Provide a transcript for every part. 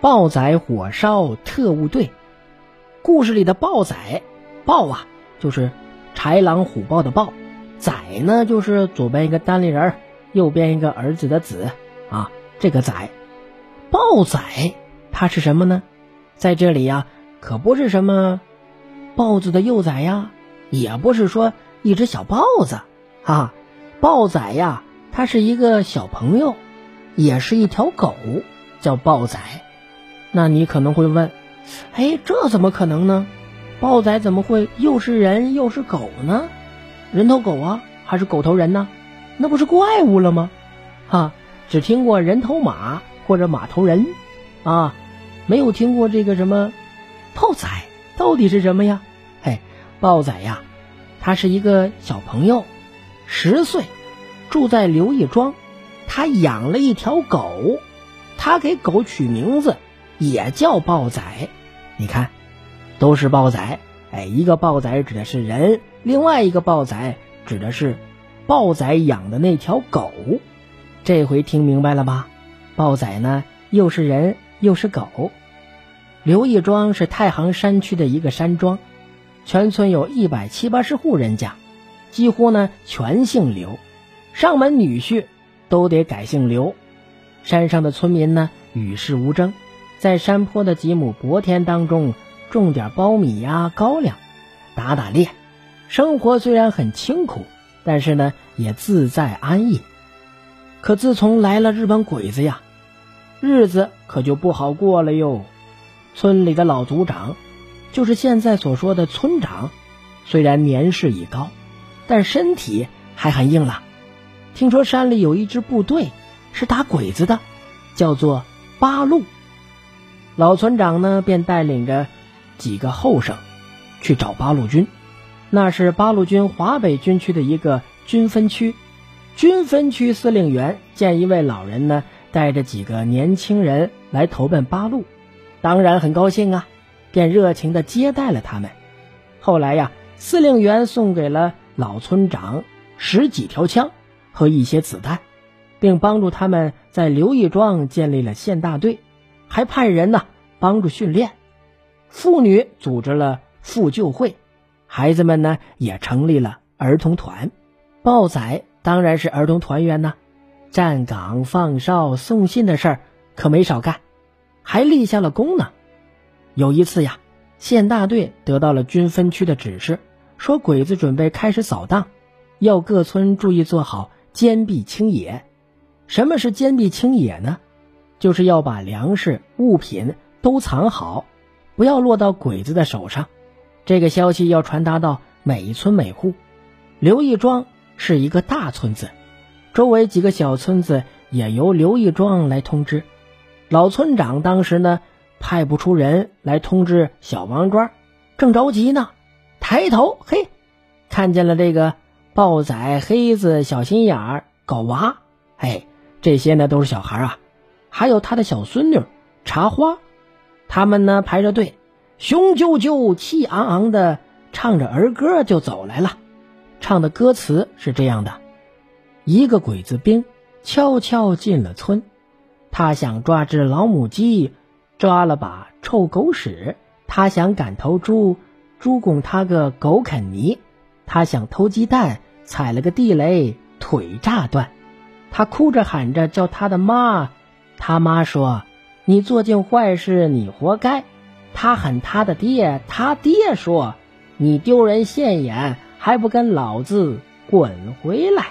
豹仔火烧特务队。故事里的豹仔，豹啊，就是豺狼虎豹的豹；仔呢，就是左边一个单立人，右边一个儿子的子啊。这个仔，豹仔，它是什么呢？在这里呀，可不是什么豹子的幼崽呀，也不是说一只小豹子啊。豹仔呀，它是一个小朋友，也是一条狗，叫豹仔。那你可能会问。哎，这怎么可能呢？豹仔怎么会又是人又是狗呢？人头狗啊，还是狗头人呢？那不是怪物了吗？哈，只听过人头马或者马头人，啊，没有听过这个什么豹仔到底是什么呀？嘿，豹仔呀，他是一个小朋友，十岁，住在刘义庄，他养了一条狗，他给狗取名字也叫豹仔。你看，都是豹仔，哎，一个豹仔指的是人，另外一个豹仔指的是豹仔养的那条狗。这回听明白了吧？豹仔呢，又是人又是狗。刘义庄是太行山区的一个山庄，全村有一百七八十户人家，几乎呢全姓刘，上门女婿都得改姓刘。山上的村民呢与世无争。在山坡的几亩薄田当中种点苞米呀、高粱，打打猎，生活虽然很清苦，但是呢也自在安逸。可自从来了日本鬼子呀，日子可就不好过了哟。村里的老族长，就是现在所说的村长，虽然年事已高，但身体还很硬朗。听说山里有一支部队是打鬼子的，叫做八路。老村长呢，便带领着几个后生去找八路军。那是八路军华北军区的一个军分区。军分区司令员见一位老人呢，带着几个年轻人来投奔八路，当然很高兴啊，便热情的接待了他们。后来呀，司令员送给了老村长十几条枪和一些子弹，并帮助他们在刘义庄建立了县大队。还派人呢帮助训练，妇女组织了妇救会，孩子们呢也成立了儿童团。豹仔当然是儿童团员呢，站岗、放哨、送信的事儿可没少干，还立下了功呢。有一次呀，县大队得到了军分区的指示，说鬼子准备开始扫荡，要各村注意做好坚壁清野。什么是坚壁清野呢？就是要把粮食物品都藏好，不要落到鬼子的手上。这个消息要传达到每一村每户。刘义庄是一个大村子，周围几个小村子也由刘义庄来通知。老村长当时呢派不出人来通知小王庄，正着急呢，抬头嘿，看见了这个豹仔、黑子、小心眼儿、狗娃，哎，这些呢都是小孩啊。还有他的小孙女茶花，他们呢排着队，雄赳赳、气昂昂的唱着儿歌就走来了。唱的歌词是这样的：一个鬼子兵悄悄进了村，他想抓只老母鸡，抓了把臭狗屎；他想赶头猪，猪拱他个狗啃泥；他想偷鸡蛋，踩了个地雷，腿炸断。他哭着喊着叫他的妈。他妈说：“你做尽坏事，你活该。”他喊他的爹，他爹说：“你丢人现眼，还不跟老子滚回来？”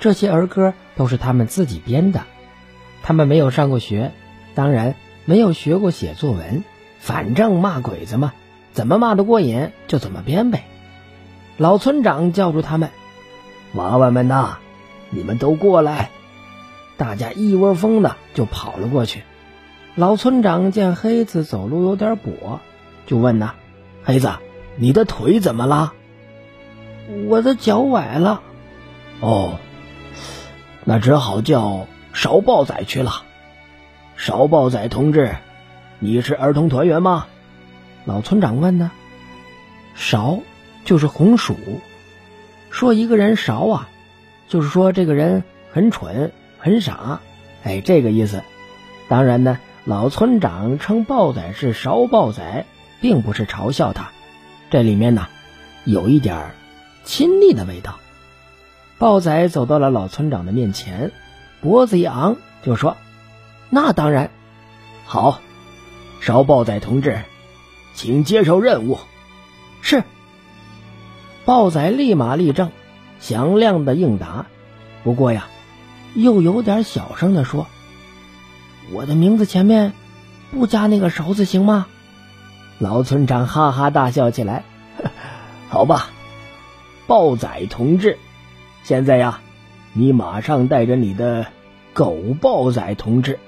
这些儿歌都是他们自己编的。他们没有上过学，当然没有学过写作文，反正骂鬼子嘛，怎么骂得过瘾就怎么编呗。老村长叫住他们：“娃娃们呐，你们都过来。”大家一窝蜂的就跑了过去。老村长见黑子走路有点跛，就问呐：“黑子，你的腿怎么了？”“我的脚崴了。”“哦，那只好叫少豹仔去了。”“少豹仔同志，你是儿童团员吗？”老村长问呢。“勺就是红薯，说一个人勺啊，就是说这个人很蠢。很傻，哎，这个意思。当然呢，老村长称豹仔是勺豹仔，并不是嘲笑他，这里面呢有一点亲昵的味道。豹仔走到了老村长的面前，脖子一昂就说：“那当然，好，勺豹仔同志，请接受任务。”是。豹仔立马立正，响亮的应答。不过呀，又有点小声的说。我的名字前面不加那个勺子行吗？老村长哈哈大笑起来。好吧，豹仔同志，现在呀，你马上带着你的狗豹仔同志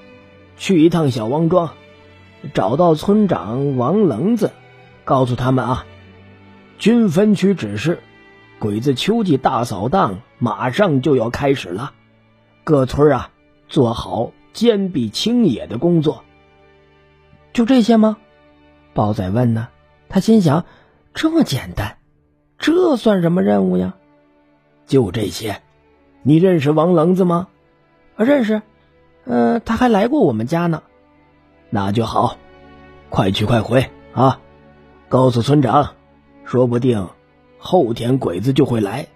去一趟小王庄，找到村长王棱子，告诉他们啊，军分区指示，鬼子秋季大扫荡马上就要开始了，各村啊做好。坚壁清野的工作，就这些吗？豹仔问呢。他心想：这么简单，这算什么任务呀？就这些。你认识王棱子吗？啊认识。呃，他还来过我们家呢。那就好，快去快回啊！告诉村长，说不定后天鬼子就会来。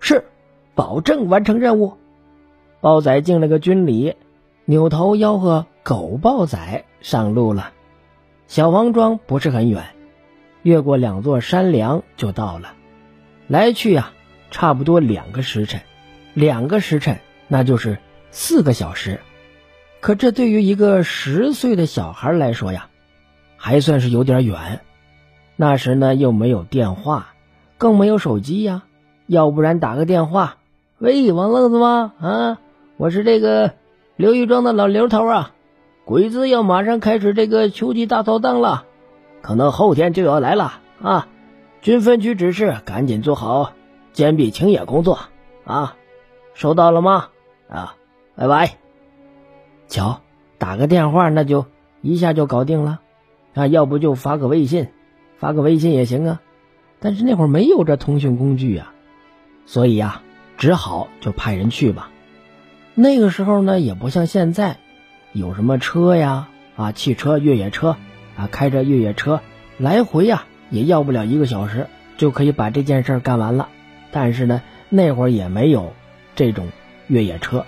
是，保证完成任务。豹仔敬了个军礼。扭头吆喝：“狗豹仔上路了！”小王庄不是很远，越过两座山梁就到了。来去呀，差不多两个时辰，两个时辰那就是四个小时。可这对于一个十岁的小孩来说呀，还算是有点远。那时呢，又没有电话，更没有手机呀，要不然打个电话：“喂，王愣子吗？啊，我是这个。”刘玉庄的老刘头啊，鬼子要马上开始这个秋季大扫荡了，可能后天就要来了啊！军分区指示，赶紧做好坚壁清野工作啊！收到了吗？啊，拜拜。瞧，打个电话那就一下就搞定了啊！要不就发个微信，发个微信也行啊。但是那会儿没有这通讯工具呀，所以呀，只好就派人去吧。那个时候呢，也不像现在，有什么车呀，啊，汽车、越野车，啊，开着越野车来回呀，也要不了一个小时就可以把这件事干完了。但是呢，那会儿也没有这种越野车，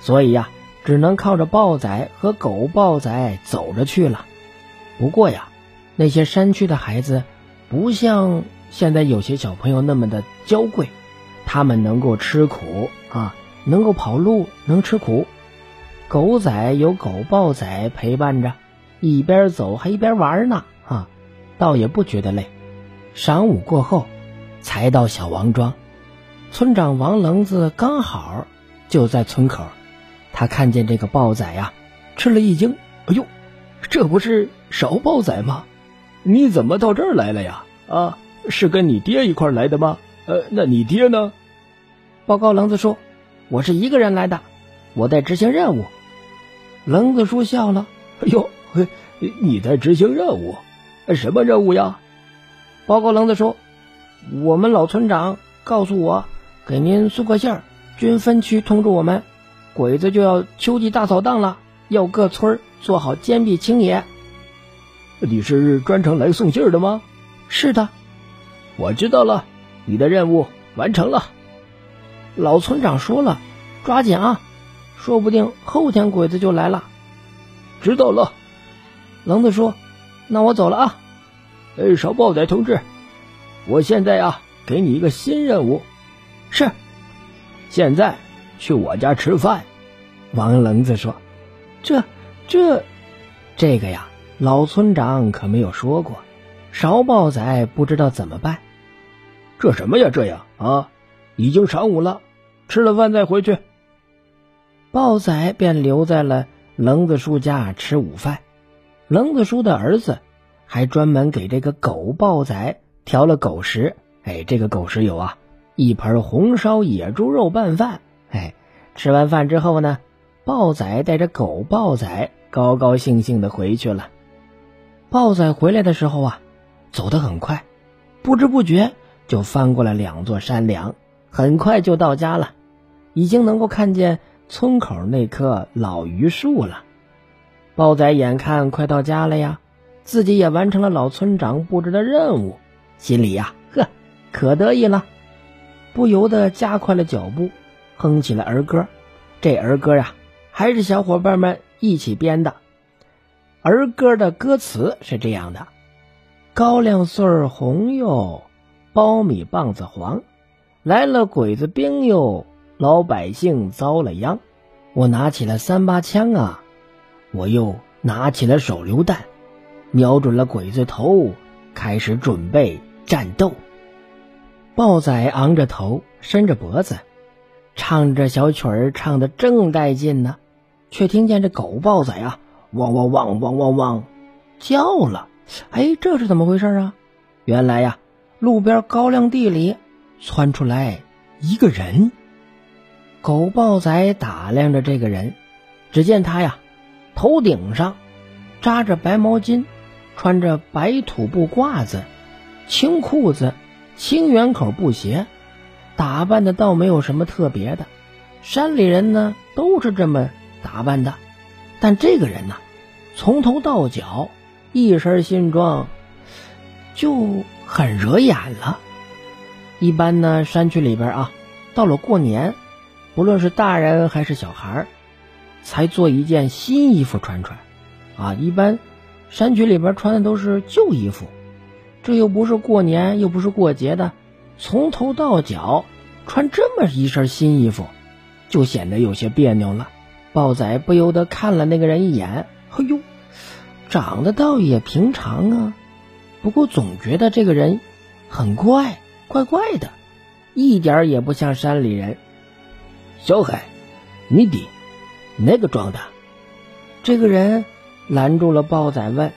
所以呀，只能靠着豹仔和狗豹仔走着去了。不过呀，那些山区的孩子不像现在有些小朋友那么的娇贵，他们能够吃苦啊。能够跑路，能吃苦，狗仔有狗豹仔陪伴着，一边走还一边玩呢，啊，倒也不觉得累。晌午过后，才到小王庄，村长王棱子刚好就在村口，他看见这个豹仔呀，吃了一惊，哎呦，这不是少豹仔吗？你怎么到这儿来了呀？啊，是跟你爹一块来的吗？呃，那你爹呢？报告棱子说。我是一个人来的，我在执行任务。棱子叔笑了：“哎呦，你在执行任务？什么任务呀？”报告棱子叔，我们老村长告诉我，给您送个信儿，军分区通知我们，鬼子就要秋季大扫荡了，要各村做好坚壁清野。你是专程来送信儿的吗？是的，我知道了，你的任务完成了。老村长说了：“抓紧啊，说不定后天鬼子就来了。”知道了，棱子说：“那我走了啊。”哎，少豹仔同志，我现在啊，给你一个新任务。是，现在去我家吃饭。王棱子说：“这、这、这个呀，老村长可没有说过。”少豹仔不知道怎么办。这什么呀？这样啊，已经晌午了。吃了饭再回去。豹仔便留在了棱子叔家吃午饭。棱子叔的儿子还专门给这个狗豹仔调了狗食。哎，这个狗食有啊，一盆红烧野猪肉拌饭。哎，吃完饭之后呢，豹仔带着狗豹仔高高兴兴的回去了。豹仔回来的时候啊，走得很快，不知不觉就翻过了两座山梁，很快就到家了。已经能够看见村口那棵老榆树了。豹仔眼看快到家了呀，自己也完成了老村长布置的任务，心里呀，呵，可得意了，不由得加快了脚步，哼起了儿歌。这儿歌呀，还是小伙伴们一起编的。儿歌的歌词是这样的：高粱穗儿红哟，苞米棒子黄，来了鬼子兵哟，老百姓遭了殃。我拿起了三八枪啊，我又拿起了手榴弹，瞄准了鬼子头，开始准备战斗。豹仔昂着头，伸着脖子，唱着小曲儿，唱的正带劲呢，却听见这狗豹仔啊。汪汪汪汪汪汪，叫了！哎，这是怎么回事啊？原来呀，路边高粱地里窜出来一个人。狗豹仔打量着这个人，只见他呀，头顶上扎着白毛巾，穿着白土布褂子、青裤子、青圆口布鞋，打扮的倒没有什么特别的。山里人呢，都是这么打扮的，但这个人呢？从头到脚，一身新装，就很惹眼了。一般呢，山区里边啊，到了过年，不论是大人还是小孩才做一件新衣服穿穿。啊，一般山区里边穿的都是旧衣服，这又不是过年，又不是过节的，从头到脚穿这么一身新衣服，就显得有些别扭了。豹仔不由得看了那个人一眼。哎呦，长得倒也平常啊，不过总觉得这个人很怪，怪怪的，一点也不像山里人。小海，你的哪个装的？这个人拦住了豹仔问，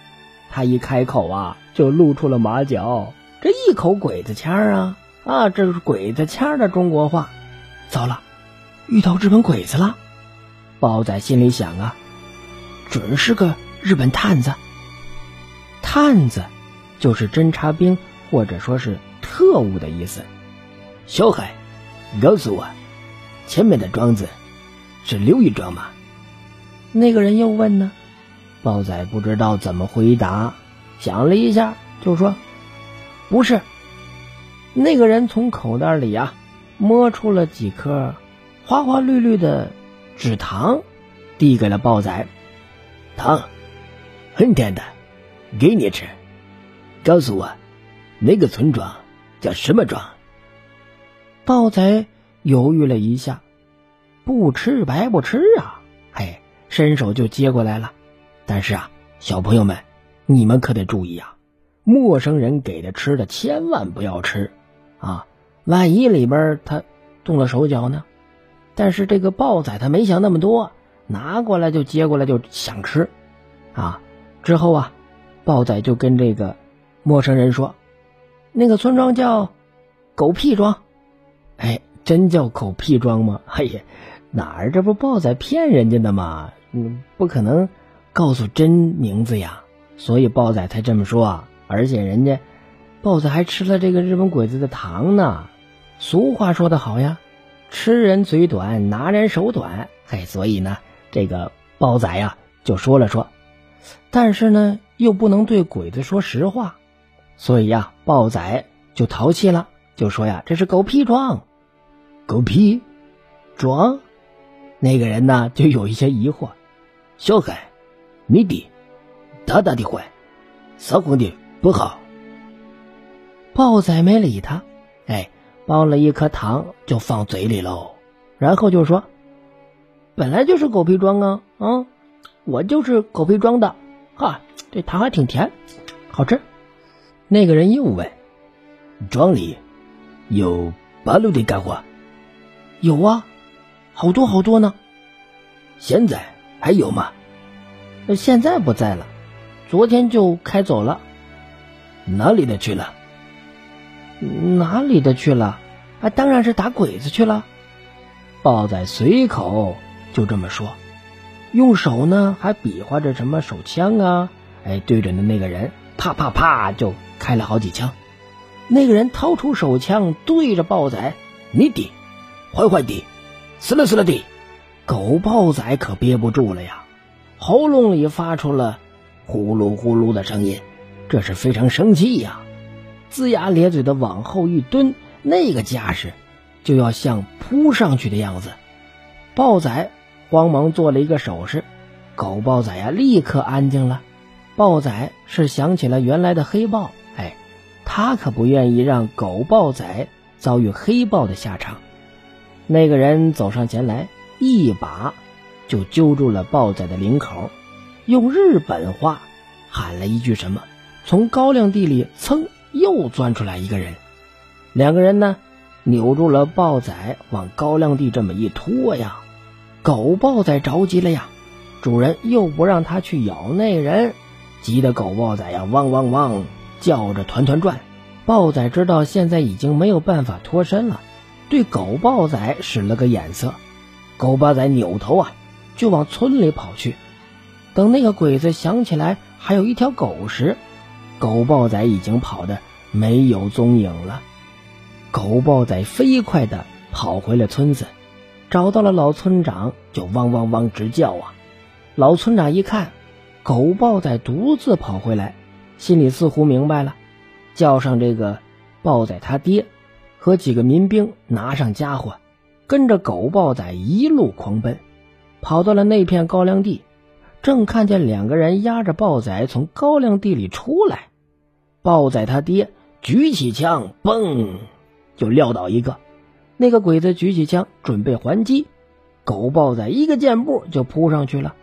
他一开口啊，就露出了马脚，这一口鬼子腔啊啊，这是鬼子腔的中国话。糟了，遇到日本鬼子了！豹仔心里想啊。准是个日本探子。探子就是侦察兵或者说是特务的意思。小海，告诉我，前面的庄子是刘一庄吗？那个人又问呢。豹仔不知道怎么回答，想了一下就说：“不是。”那个人从口袋里啊摸出了几颗花花绿绿的纸糖，递给了豹仔。糖，很甜的，给你吃。告诉我，那个村庄叫什么庄？豹仔犹豫了一下，不吃白不吃啊！嘿，伸手就接过来了。但是啊，小朋友们，你们可得注意啊，陌生人给的吃的千万不要吃啊！万一里边他动了手脚呢？但是这个豹仔他没想那么多。拿过来就接过来就想吃，啊！之后啊，豹仔就跟这个陌生人说：“那个村庄叫狗屁庄。”哎，真叫狗屁装吗？哎呀，哪儿？这不豹仔骗人家的吗？嗯，不可能告诉真名字呀，所以豹仔才这么说。啊。而且人家豹子还吃了这个日本鬼子的糖呢。俗话说得好呀，吃人嘴短，拿人手短。嘿，所以呢。这个豹仔呀，就说了说，但是呢，又不能对鬼子说实话，所以呀，豹仔就淘气了，就说呀，这是狗屁装，狗屁装。那个人呢，就有一些疑惑，小孩，你的大大的坏，撒谎的不好。豹仔没理他，哎，剥了一颗糖就放嘴里喽，然后就说。本来就是狗皮装啊啊！我就是狗皮装的，哈，这糖还挺甜，好吃。那个人又问：“庄里有八路的干活？”“有啊，好多好多呢。”“现在还有吗？”“现在不在了，昨天就开走了。”“哪里的去了？”“哪里的去了？啊，当然是打鬼子去了。”豹仔随口。就这么说，用手呢还比划着什么手枪啊？哎，对准的那个人，啪啪啪就开了好几枪。那个人掏出手枪对着豹仔，你的，坏坏的，死了死了的。狗豹仔可憋不住了呀，喉咙里发出了呼噜呼噜的声音，这是非常生气呀，龇牙咧嘴的往后一蹲，那个架势就要像扑上去的样子。豹仔慌忙做了一个手势，狗豹仔呀立刻安静了。豹仔是想起了原来的黑豹，哎，他可不愿意让狗豹仔遭遇黑豹的下场。那个人走上前来，一把就揪住了豹仔的领口，用日本话喊了一句什么，从高粱地里噌又钻出来一个人。两个人呢，扭住了豹仔，往高粱地这么一拖呀。狗豹仔着急了呀，主人又不让他去咬那人，急得狗豹仔呀汪汪汪叫着团团转。豹仔知道现在已经没有办法脱身了。对狗豹仔使了个眼色，狗豹仔扭头啊，就往村里跑去。等那个鬼子想起来还有一条狗时，狗豹仔已经跑得没有踪影了。狗豹仔飞快地跑回了村子，找到了老村长，就汪汪汪直叫啊！老村长一看，狗豹仔独自跑回来，心里似乎明白了，叫上这个豹仔他爹。和几个民兵拿上家伙，跟着狗豹仔一路狂奔，跑到了那片高粱地，正看见两个人押着豹仔从高粱地里出来。豹仔他爹举起枪，嘣，就撂倒一个。那个鬼子举起枪准备还击，狗豹仔一个箭步就扑上去了，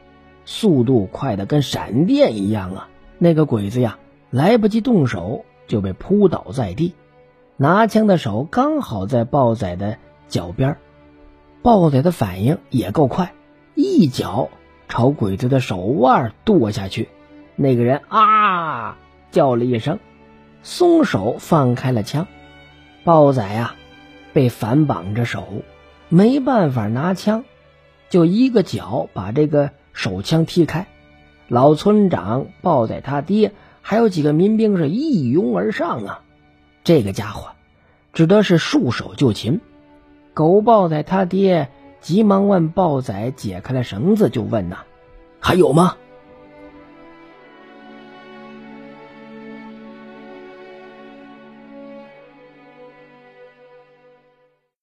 速度快的跟闪电一样啊！那个鬼子呀，来不及动手就被扑倒在地。拿枪的手刚好在豹仔的脚边，豹仔的反应也够快，一脚朝鬼子的手腕跺下去。那个人啊叫了一声，松手放开了枪。豹仔呀被反绑着手，没办法拿枪，就一个脚把这个手枪踢开。老村长、豹仔他爹还有几个民兵是一拥而上啊。这个家伙指的是束手就擒。狗豹仔他爹急忙问豹仔解开了绳子，就问呐：“还有吗？”